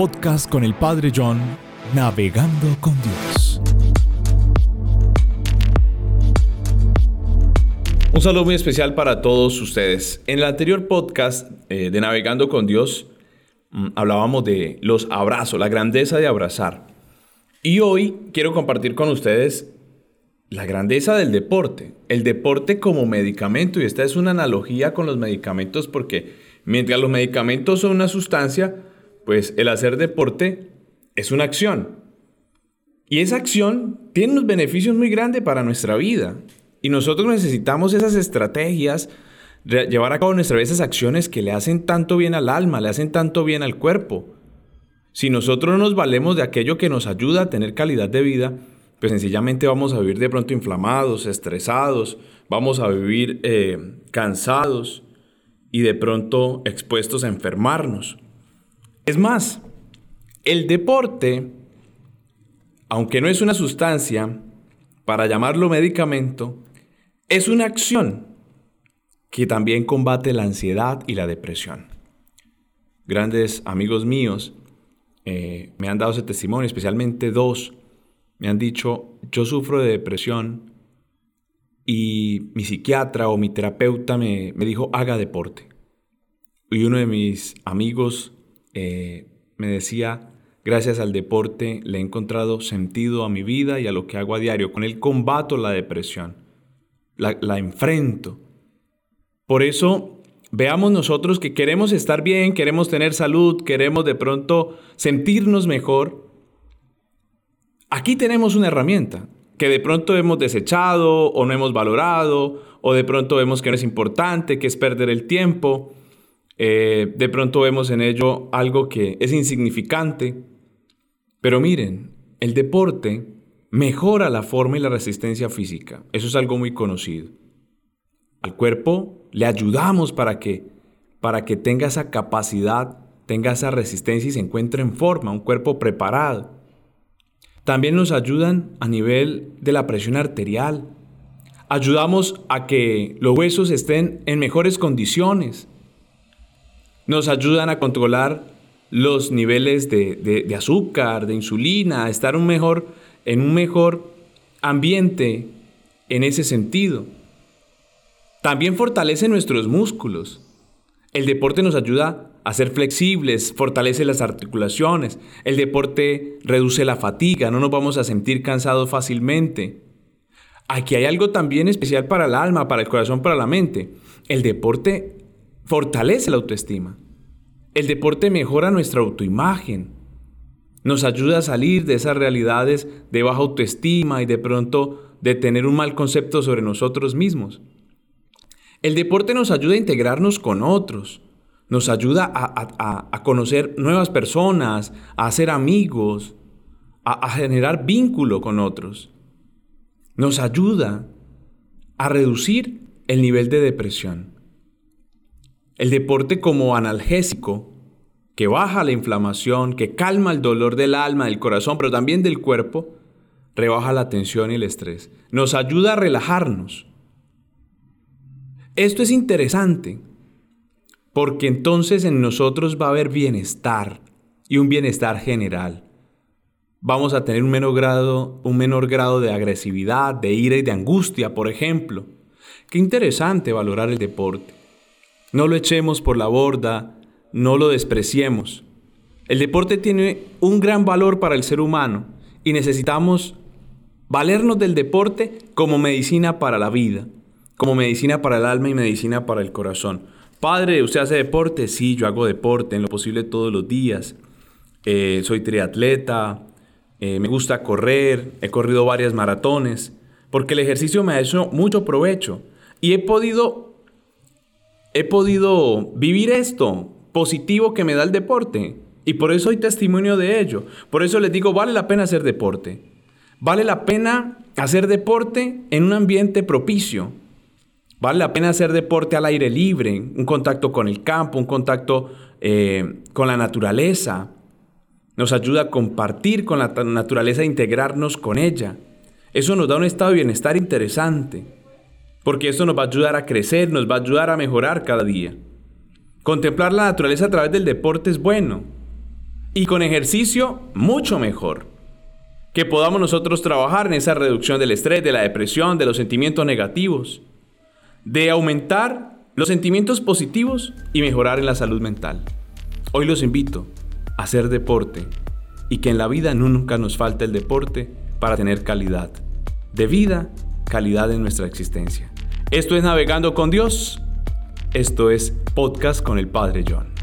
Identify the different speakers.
Speaker 1: podcast con el Padre John, Navegando con Dios.
Speaker 2: Un saludo muy especial para todos ustedes. En el anterior podcast eh, de Navegando con Dios mm, hablábamos de los abrazos, la grandeza de abrazar. Y hoy quiero compartir con ustedes la grandeza del deporte, el deporte como medicamento, y esta es una analogía con los medicamentos porque mientras los medicamentos son una sustancia, pues el hacer deporte es una acción. Y esa acción tiene unos beneficios muy grandes para nuestra vida. Y nosotros necesitamos esas estrategias, llevar a cabo nuestras esas acciones que le hacen tanto bien al alma, le hacen tanto bien al cuerpo. Si nosotros no nos valemos de aquello que nos ayuda a tener calidad de vida, pues sencillamente vamos a vivir de pronto inflamados, estresados, vamos a vivir eh, cansados y de pronto expuestos a enfermarnos. Es más, el deporte, aunque no es una sustancia, para llamarlo medicamento, es una acción que también combate la ansiedad y la depresión. Grandes amigos míos eh, me han dado ese testimonio, especialmente dos, me han dicho, yo sufro de depresión y mi psiquiatra o mi terapeuta me, me dijo, haga deporte. Y uno de mis amigos eh, me decía, gracias al deporte le he encontrado sentido a mi vida y a lo que hago a diario. Con él combato la depresión, la, la enfrento. Por eso veamos nosotros que queremos estar bien, queremos tener salud, queremos de pronto sentirnos mejor. Aquí tenemos una herramienta que de pronto hemos desechado o no hemos valorado o de pronto vemos que no es importante, que es perder el tiempo. Eh, de pronto vemos en ello algo que es insignificante. Pero miren, el deporte mejora la forma y la resistencia física. Eso es algo muy conocido. Al cuerpo le ayudamos para que, para que tenga esa capacidad, tenga esa resistencia y se encuentre en forma, un cuerpo preparado. También nos ayudan a nivel de la presión arterial. Ayudamos a que los huesos estén en mejores condiciones nos ayudan a controlar los niveles de, azúcar, de insulina, a estar un mejor, en un mejor ambiente en ese sentido. También fortalece nuestros músculos. El deporte nos ayuda a ser flexibles, fortalece las articulaciones. El deporte reduce la fatiga, no nos vamos a sentir cansados fácilmente. Aquí hay algo también especial para el alma, para el corazón, para la mente. El deporte fortalece la autoestima. El deporte mejora nuestra autoimagen. Nos ayuda a salir de esas realidades de baja autoestima y de pronto de tener un mal concepto sobre nosotros mismos. El deporte nos ayuda a integrarnos con otros, nos ayuda a, conocer nuevas personas, a hacer amigos, a generar vínculo con otros. Nos ayuda a reducir el nivel de depresión. El deporte como analgésico, que baja la inflamación, que calma el dolor del alma, del corazón, pero también del cuerpo, rebaja la tensión y el estrés. Nos ayuda a relajarnos. Esto es interesante, porque entonces en nosotros va a haber bienestar y un bienestar general. Vamos a tener un menor grado, un menor grado de agresividad, de ira y de angustia, por ejemplo. Qué interesante valorar el deporte. No lo echemos por la borda, no lo despreciemos. El deporte tiene un gran valor para el ser humano y necesitamos valernos del deporte como medicina para la vida, como medicina para el alma y medicina para el corazón. Padre, ¿usted hace deporte? Sí, yo hago deporte en lo posible todos los días. Eh, soy triatleta, eh, me gusta correr, he corrido varias maratones, porque el ejercicio me ha hecho mucho provecho y he podido he podido vivir esto positivo que me da el deporte. Y por eso hay testimonio de ello. Por eso les digo, vale la pena hacer deporte. Vale la pena hacer deporte en un ambiente propicio. Vale la pena hacer deporte al aire libre, un contacto con el campo, un contacto eh, con la naturaleza. Nos ayuda a compartir con la naturaleza e integrarnos con ella. Eso nos da un estado de bienestar interesante porque esto nos va a ayudar a crecer, nos va a ayudar a mejorar cada día. Contemplar la naturaleza a través del deporte es bueno. Y con ejercicio, mucho mejor. Que podamos nosotros trabajar en esa reducción del estrés, de la depresión, de los sentimientos negativos. De aumentar los sentimientos positivos y mejorar en la salud mental. Hoy los invito a hacer deporte y que en la vida nunca nos falte el deporte para tener calidad de vida, calidad en nuestra existencia. Esto es Navegando con Dios. Esto es Podcast con el Padre John.